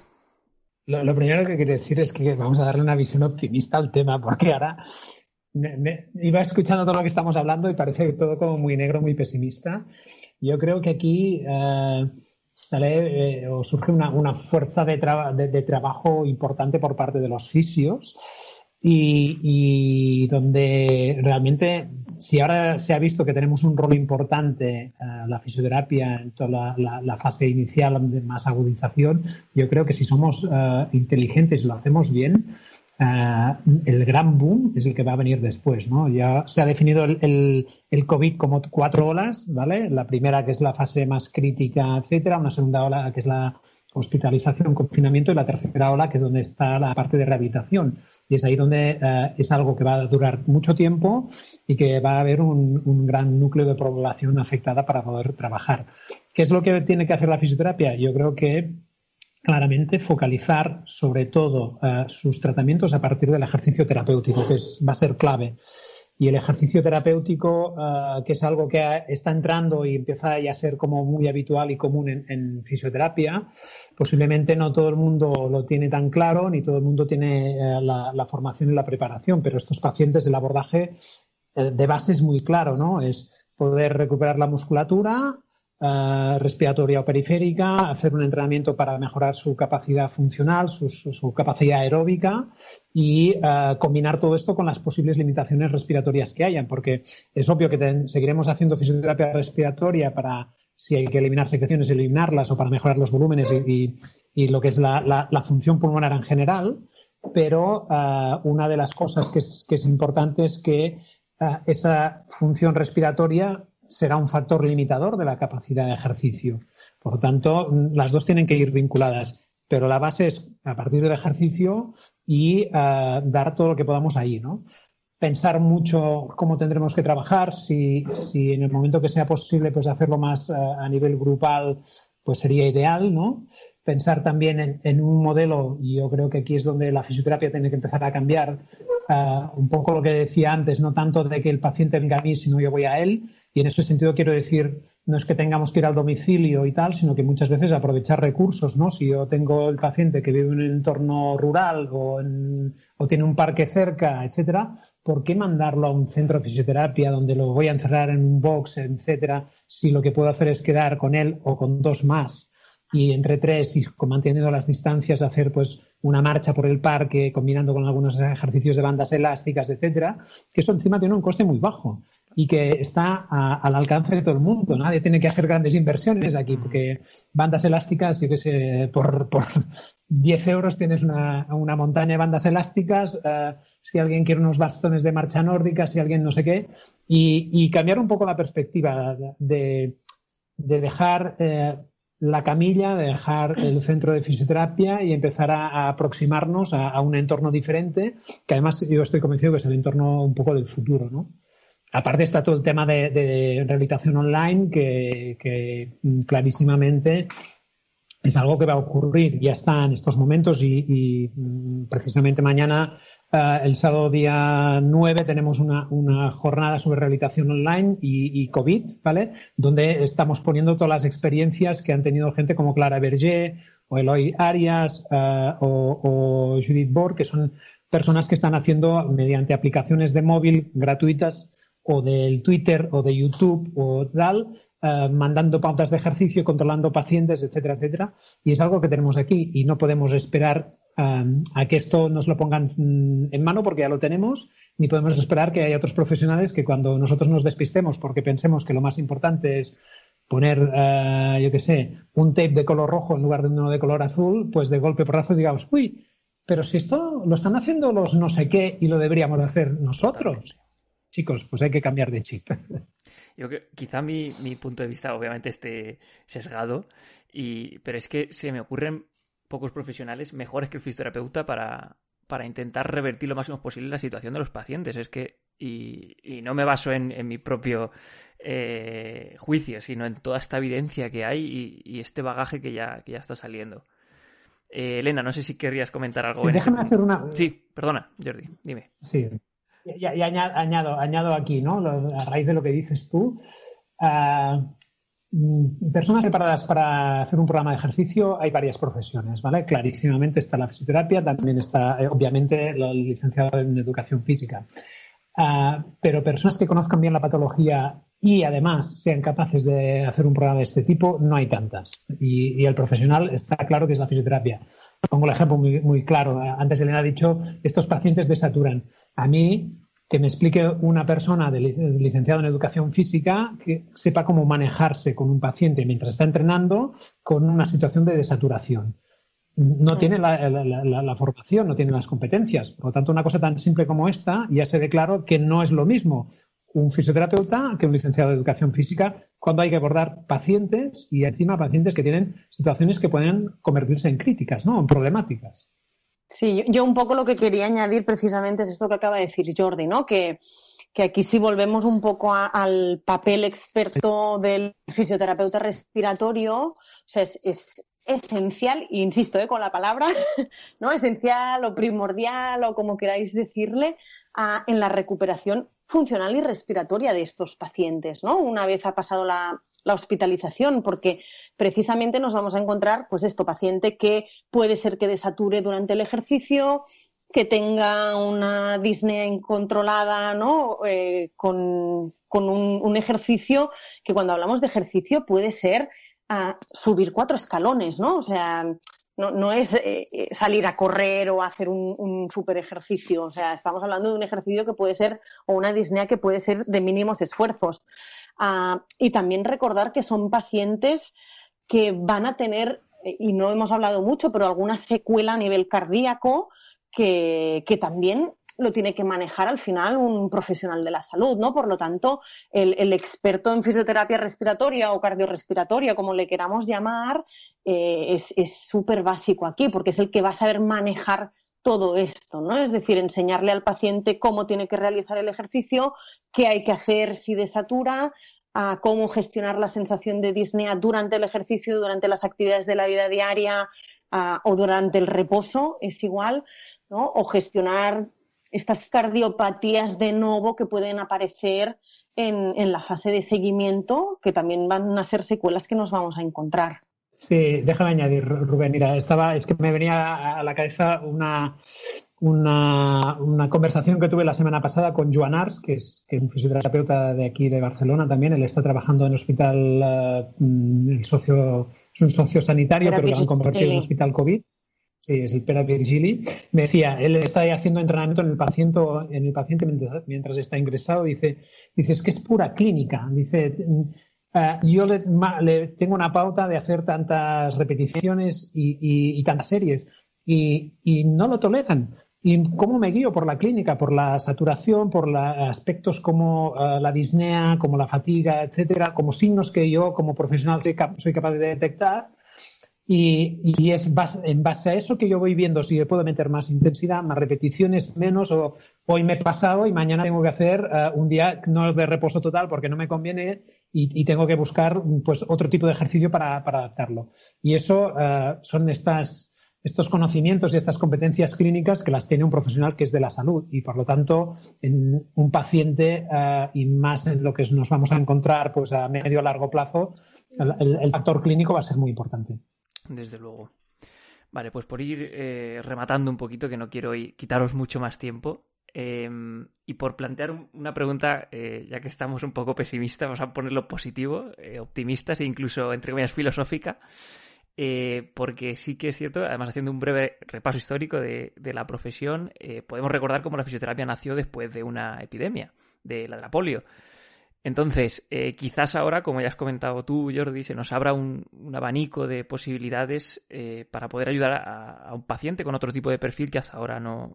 Lo, primero que quiero decir es que vamos a darle una visión optimista al tema, porque ahora iba escuchando todo lo que estamos hablando y parece todo como muy negro, muy pesimista. Yo creo que aquí eh, sale eh, o surge una, fuerza de, de, trabajo importante por parte de los fisios y, donde realmente, si ahora se ha visto que tenemos un rol importante, uh, la fisioterapia en toda la, fase inicial de más agudización, yo creo que si somos uh, inteligentes y lo hacemos bien, uh, el gran boom es el que va a venir después, ¿no? Ya se ha definido el, el, COVID como cuatro olas, ¿vale? La primera que es la fase más crítica, etcétera, una segunda ola que es la hospitalización, confinamiento y la tercera ola, que es donde está la parte de rehabilitación. Y es ahí donde eh, es algo que va a durar mucho tiempo y que va a haber un, gran núcleo de población afectada para poder trabajar. ¿Qué es lo que tiene que hacer la fisioterapia? Yo creo que claramente focalizar sobre todo eh, sus tratamientos a partir del ejercicio terapéutico, que va a ser clave. Y el ejercicio terapéutico, eh, que es algo que está entrando y empieza ya a ser como muy habitual y común en, fisioterapia, posiblemente no todo el mundo lo tiene tan claro, ni todo el mundo tiene eh, la, formación y la preparación, pero estos pacientes el abordaje eh, de base es muy claro, ¿no? Es poder recuperar la musculatura, eh, respiratoria o periférica, hacer un entrenamiento para mejorar su capacidad funcional, su, capacidad aeróbica y uh, combinar todo esto con las posibles limitaciones respiratorias que hayan, porque es obvio que seguiremos haciendo fisioterapia respiratoria para si hay que eliminar secreciones, eliminarlas o para mejorar los volúmenes y, lo que es la, función pulmonar en general, pero uh, una de las cosas que es importante es que esa función respiratoria será un factor limitador de la capacidad de ejercicio. Por lo tanto, las dos tienen que ir vinculadas, pero la base es a partir del ejercicio y uh, dar todo lo que podamos ahí, ¿no? Pensar mucho cómo tendremos que trabajar, si, en el momento que sea posible, pues hacerlo más uh, a nivel grupal, pues sería ideal, ¿no? Pensar también en, en, un modelo, y yo creo que aquí es donde la fisioterapia tiene que empezar a cambiar, uh, un poco lo que decía antes, no tanto de que el paciente venga a mí, sino yo voy a él, y en ese sentido quiero decir, no es que tengamos que ir al domicilio y tal, sino que muchas veces aprovechar recursos, ¿no? Si yo tengo el paciente que vive en un entorno rural o, o tiene un parque cerca, etcétera, ¿por qué mandarlo a un centro de fisioterapia donde lo voy a encerrar en un box, etcétera, si lo que puedo hacer es quedar con él o con dos más? y entre tres y manteniendo las distancias hacer pues una marcha por el parque combinando con algunos ejercicios de bandas elásticas, etcétera, que eso encima tiene un coste muy bajo y que está al alcance de todo el mundo. Nadie tiene que hacer grandes inversiones aquí, porque bandas elásticas, yo que sé, por, por 10 euros tienes una, una montaña de bandas elásticas, eh, si alguien quiere unos bastones de marcha nórdica, si alguien no sé qué, y, cambiar un poco la perspectiva de, de dejar eh, la camilla, de dejar el centro de fisioterapia y empezar a, aproximarnos a, un entorno diferente, que además yo estoy convencido que es el entorno un poco del futuro, ¿no? Aparte está todo el tema de, rehabilitación online que, clarísimamente es algo que va a ocurrir, ya está en estos momentos y, mm, precisamente mañana, eh, el sábado día 9, tenemos una, jornada sobre rehabilitación online y, COVID, ¿vale? Donde estamos poniendo todas las experiencias que han tenido gente como Clara Berger o Eloy Arias eh, o, o Judith Borg, que son personas que están haciendo mediante aplicaciones de móvil gratuitas o del Twitter o de YouTube o tal, eh, mandando pautas de ejercicio, controlando pacientes, etcétera, etcétera. Y es algo que tenemos aquí y no podemos esperar eh, a que esto nos lo pongan mm, en mano porque ya lo tenemos, ni podemos esperar que haya otros profesionales que cuando nosotros nos despistemos porque pensemos que lo más importante es poner, uh, yo qué sé, un tape de color rojo en lugar de uno de color azul, pues de golpe porrazo digamos, uy, pero si esto lo están haciendo los no sé qué y lo deberíamos hacer nosotros chicos, pues hay que cambiar de chip. Yo que quizá mi, punto de vista obviamente esté sesgado, y, pero es que se me ocurren pocos profesionales mejores que el fisioterapeuta para, para intentar revertir lo máximo posible la situación de los pacientes. Es que, y, no me baso en, mi propio eh, juicio, sino en toda esta evidencia que hay y, este bagaje que ya, que ya está saliendo. Eh, Elena, no sé si querrías comentar algo. Sí, déjame hacer una. Sí, perdona, Jordi, dime. Sí, y, añado, aquí, ¿no? A raíz de lo que dices tú, ah, mm, personas preparadas para hacer un programa de ejercicio hay varias profesiones, ¿vale? Clarísimamente está la fisioterapia, también está, eh, obviamente, el licenciado en educación física. Ah, pero personas que conozcan bien la patología y además sean capaces de hacer un programa de este tipo, no hay tantas. Y, el profesional está claro que es la fisioterapia. Pongo el ejemplo muy, claro. Antes Elena ha dicho, estos pacientes desaturan. A mí, que me explique una persona de en educación física que sepa cómo manejarse con un paciente mientras está entrenando con una situación de desaturación. No tiene la, la, formación, no tiene las competencias. Por lo tanto, una cosa tan simple como esta ya se ve claro que no es lo mismo un fisioterapeuta que un licenciado de educación física cuando hay que abordar pacientes y encima pacientes que tienen situaciones que pueden convertirse en críticas, ¿no? En problemáticas. Sí, yo un poco lo que quería añadir precisamente es esto que acaba de decir Jordi, ¿no? Que, aquí si volvemos un poco al papel experto del fisioterapeuta respiratorio, o sea, es, esencial, e insisto ¿eh? con la palabra, ¿no? Esencial o primordial o como queráis decirle, en la recuperación funcional y respiratoria de estos pacientes, ¿no? Una vez ha pasado la, hospitalización, porque precisamente nos vamos a encontrar, pues esto, paciente que puede ser que desature durante el ejercicio, que tenga una disnea incontrolada, ¿no? Eh, con, un, ejercicio que cuando hablamos de ejercicio puede ser ah, subir cuatro escalones, ¿no? O sea, no, no es eh, eh, salir a correr o hacer un, super ejercicio. O sea, estamos hablando de un ejercicio que puede ser, o una disnea que puede ser de mínimos esfuerzos. Ah, y también recordar que son pacientes que van a tener, y no hemos hablado mucho, pero alguna secuela a nivel cardíaco que, que también lo tiene que manejar al final un profesional de la salud, ¿no? Por lo tanto, el, experto en fisioterapia respiratoria o cardiorrespiratoria, como le queramos llamar, eh, es súper básico aquí, porque es el que va a saber manejar todo esto, ¿no? Es decir, enseñarle al paciente cómo tiene que realizar el ejercicio, qué hay que hacer si desatura, cómo gestionar la sensación de disnea durante el ejercicio, durante las actividades de la vida diaria o durante el reposo, es igual, ¿no? O gestionar estas cardiopatías de nuevo que pueden aparecer en, la fase de seguimiento, que también van a ser secuelas que nos vamos a encontrar. Sí, déjame añadir, Rubén. Mira, estaba, es que me venía a la cabeza una, una, conversación que tuve la semana pasada con Joan Ars, que es, un fisioterapeuta de aquí de Barcelona también. Él está trabajando en el hospital, eh, mm, el socio, es un socio sanitario, pero, lo han convertido en hospital COVID. Sí, es el Pera Virgili. Me decía, él está haciendo entrenamiento en el paciente, en el paciente mientras, está ingresado. Dice, dice, es que es pura clínica. Dice, eh, yo le, tengo una pauta de hacer tantas repeticiones y, tantas series y, no lo toleran. ¿Y cómo me guío? Por la clínica, por la saturación, por aspectos como eh, la disnea, como la fatiga, etcétera, como signos que yo como profesional soy capaz de detectar y, es en base a eso que yo voy viendo si puedo meter más intensidad, más repeticiones, menos, o hoy me he pasado y mañana tengo que hacer eh, un día no de reposo total porque no me conviene y, tengo que buscar pues otro tipo de ejercicio para, adaptarlo. Y eso uh, son estas, estos conocimientos y estas competencias clínicas que las tiene un profesional que es de la salud y por lo tanto en un paciente uh, y más en lo que nos vamos a encontrar pues a medio o largo plazo, el factor clínico va a ser muy importante desde luego. Vale, pues por ir eh, rematando un poquito, que no quiero quitaros mucho más tiempo, em, y por plantear una pregunta, eh, ya que estamos un poco pesimistas, vamos a ponerlo positivo, eh, optimistas e incluso, entre comillas, filosófica, porque sí que es cierto, además haciendo un breve repaso histórico de, de la profesión, podemos recordar cómo la fisioterapia nació después de una epidemia, de la de la polio. Entonces, eh, quizás ahora, como ya has comentado tú, Jordi, se nos abra un, abanico de posibilidades eh, para poder ayudar a, un paciente con otro tipo de perfil que hasta ahora no,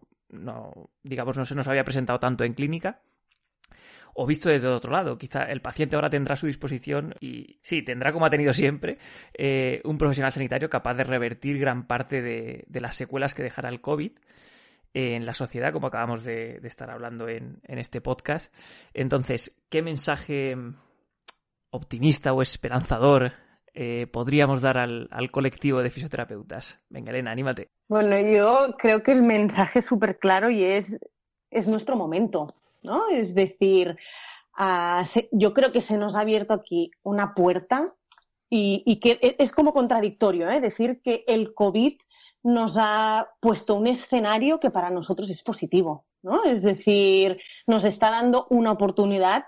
digamos, no se nos había presentado tanto en clínica. O visto desde otro lado, quizá el paciente ahora tendrá a su disposición y sí, tendrá como ha tenido siempre eh, un profesional sanitario capaz de revertir gran parte de, de las secuelas que dejará el COVID en la sociedad, como acabamos de, estar hablando en, este podcast. Entonces, ¿qué mensaje optimista o esperanzador eh, podríamos dar al, colectivo de fisioterapeutas? Venga, Elena, anímate. Bueno, yo creo que el mensaje es súper claro y es, es nuestro momento, ¿no? Es decir, ah, yo creo que se nos ha abierto aquí una puerta y, que e, es como contradictorio, ¿eh? Decir que el COVID nos ha puesto un escenario que para nosotros es positivo, ¿no? Es decir, nos está dando una oportunidad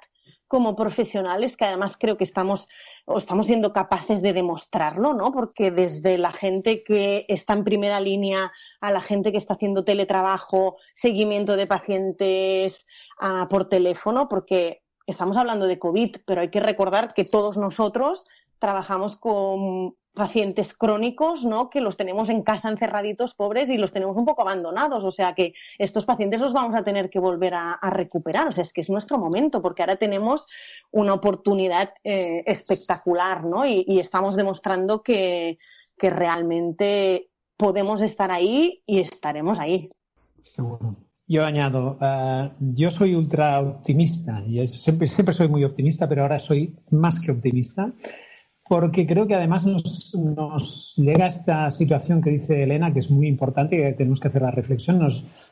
como profesionales, que además creo que estamos, estamos siendo capaces de demostrarlo, ¿no? Porque desde la gente que está en primera línea a la gente que está haciendo teletrabajo, seguimiento de pacientes ah, por teléfono, porque estamos hablando de COVID, pero hay que recordar que todos nosotros trabajamos con pacientes crónicos, ¿no? Que los tenemos en casa encerraditos, pobres, y los tenemos un poco abandonados. O sea que estos pacientes los vamos a tener que volver a, recuperar. O sea, es que es nuestro momento, porque ahora tenemos una oportunidad eh, espectacular, ¿no? Y, estamos demostrando que, realmente podemos estar ahí y estaremos ahí. Seguro. Yo añado, eh, yo soy ultra optimista, y siempre, siempre soy muy optimista, pero ahora soy más que optimista porque creo que además nos, llega esta situación que dice Elena, que es muy importante y que tenemos que hacer la reflexión.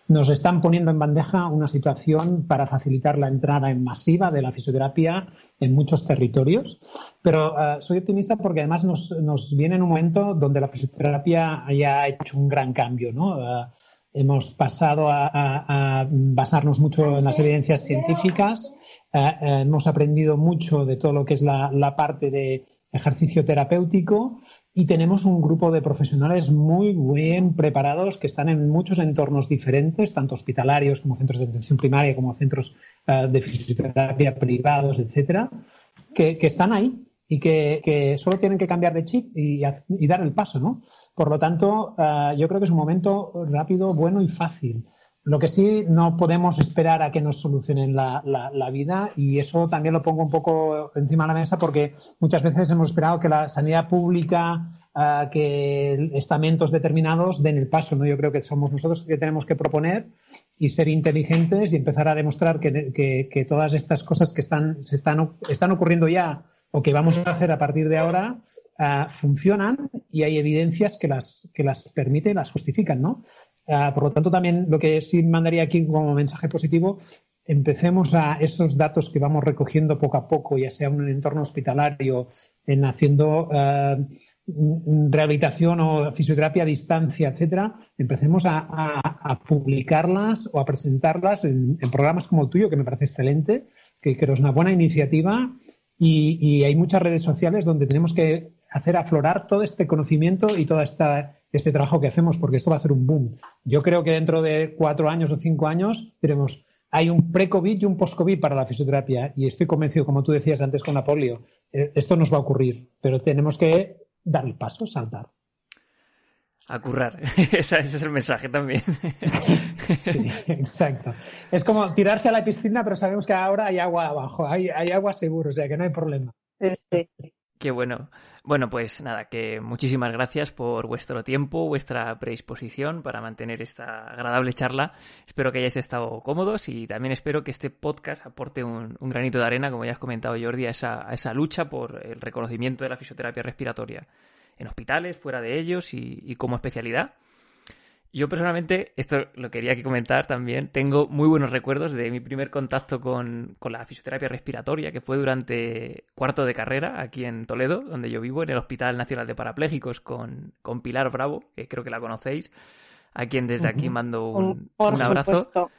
Nos, están poniendo en bandeja una situación para facilitar la entrada en masiva de la fisioterapia en muchos territorios. Pero eh, soy optimista porque además nos, viene en un momento donde la fisioterapia haya hecho un gran cambio. Eh, hemos pasado a, basarnos mucho en las evidencias científicas. Eh, hemos aprendido mucho de todo lo que es la parte de ejercicio terapéutico y tenemos un grupo de profesionales muy bien preparados que están en muchos entornos diferentes, tanto hospitalarios como centros de atención primaria, como centros eh, de fisioterapia privados, etcétera, que, están ahí y que, solo tienen que cambiar de chip y, dar el paso, ¿no? Por lo tanto, eh, yo creo que es un momento rápido, bueno y fácil. Lo que sí no podemos esperar a que nos solucionen la, vida y eso también lo pongo un poco encima de la mesa porque muchas veces hemos esperado que la sanidad pública, ah, que estamentos determinados den el paso. ¿no? Yo creo que somos nosotros que tenemos que proponer y ser inteligentes y empezar a demostrar que, todas estas cosas que están, se están, están ocurriendo ya o que vamos a hacer a partir de ahora ah, funcionan y hay evidencias que las, que las permiten, las justifican, ¿no? Ah, por lo tanto, también lo que sí mandaría aquí como mensaje positivo, empecemos a esos datos que vamos recogiendo poco a poco, ya sea en un entorno hospitalario, en haciendo ah, rehabilitación o fisioterapia a distancia, etcétera, empecemos a, publicarlas o a presentarlas en, programas como el tuyo, que me parece excelente, que creo es una buena iniciativa y hay muchas redes sociales donde tenemos que hacer aflorar todo este conocimiento y todo esta, este trabajo que hacemos, porque esto va a ser un boom. Yo creo que dentro de cuatro años o cinco años diremos, hay un pre-COVID y un post-COVID para la fisioterapia y estoy convencido, como tú decías antes con la polio, eh, esto nos va a ocurrir, pero tenemos que dar el paso, saltar. A currar. ese es el mensaje también. sí, exacto. Es como tirarse a la piscina, pero sabemos que ahora hay agua abajo, hay, hay agua seguro, o sea que no hay problema. Sí. Qué bueno. Bueno, pues nada, que muchísimas gracias por vuestro tiempo, vuestra predisposición para mantener esta agradable charla. Espero que hayáis estado cómodos y también espero que este podcast aporte un, granito de arena, como ya has comentado Jordi, a esa, a esa, lucha por el reconocimiento de la fisioterapia respiratoria en hospitales, fuera de ellos y como especialidad. Yo personalmente, esto lo quería que comentar también, tengo muy buenos recuerdos de mi primer contacto con, la fisioterapia respiratoria, que fue durante cuarto de carrera aquí en Toledo, donde yo vivo, en el Hospital Nacional de Parapléjicos, con, con Pilar Bravo, que creo que la conocéis, a quien desde aquí mando un, abrazo.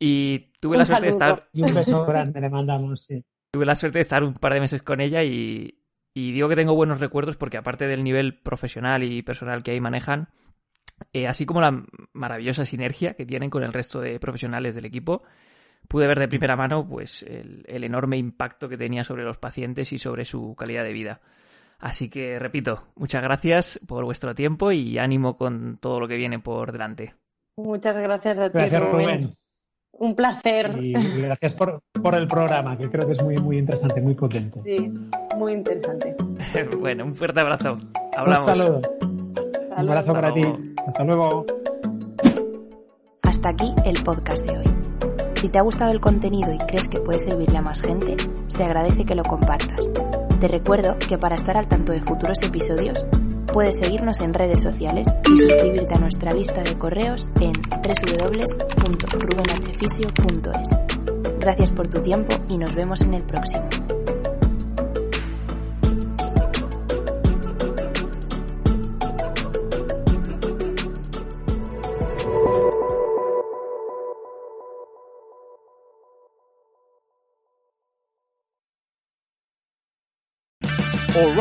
Y tuve la suerte de estar... Y un beso grande le mandamos, sí. Tuve la suerte de estar un par de meses con ella y, y digo que tengo buenos recuerdos porque aparte del nivel profesional y personal que ahí manejan, eh, así como la maravillosa sinergia que tienen con el resto de profesionales del equipo, pude ver de primera mano pues el, enorme impacto que tenía sobre los pacientes y sobre su calidad de vida. Así que, repito, muchas gracias por vuestro tiempo y ánimo con todo lo que viene por delante. Muchas gracias a ti, gracias, Rubén. Un placer. Y gracias por, por, el programa, que creo que es muy, muy interesante, muy potente. Sí, muy interesante. bueno, un fuerte abrazo. Hablamos. Un saludo. Un abrazo para ti. Hasta luego. Hasta aquí el podcast de hoy. Si te ha gustado el contenido y crees que puede servirle a más gente, se agradece que lo compartas. Te recuerdo que para estar al tanto de futuros episodios, puedes seguirnos en redes sociales y suscribirte a nuestra lista de correos en www.rubenhfisio.es. Gracias por tu tiempo y nos vemos en el próximo.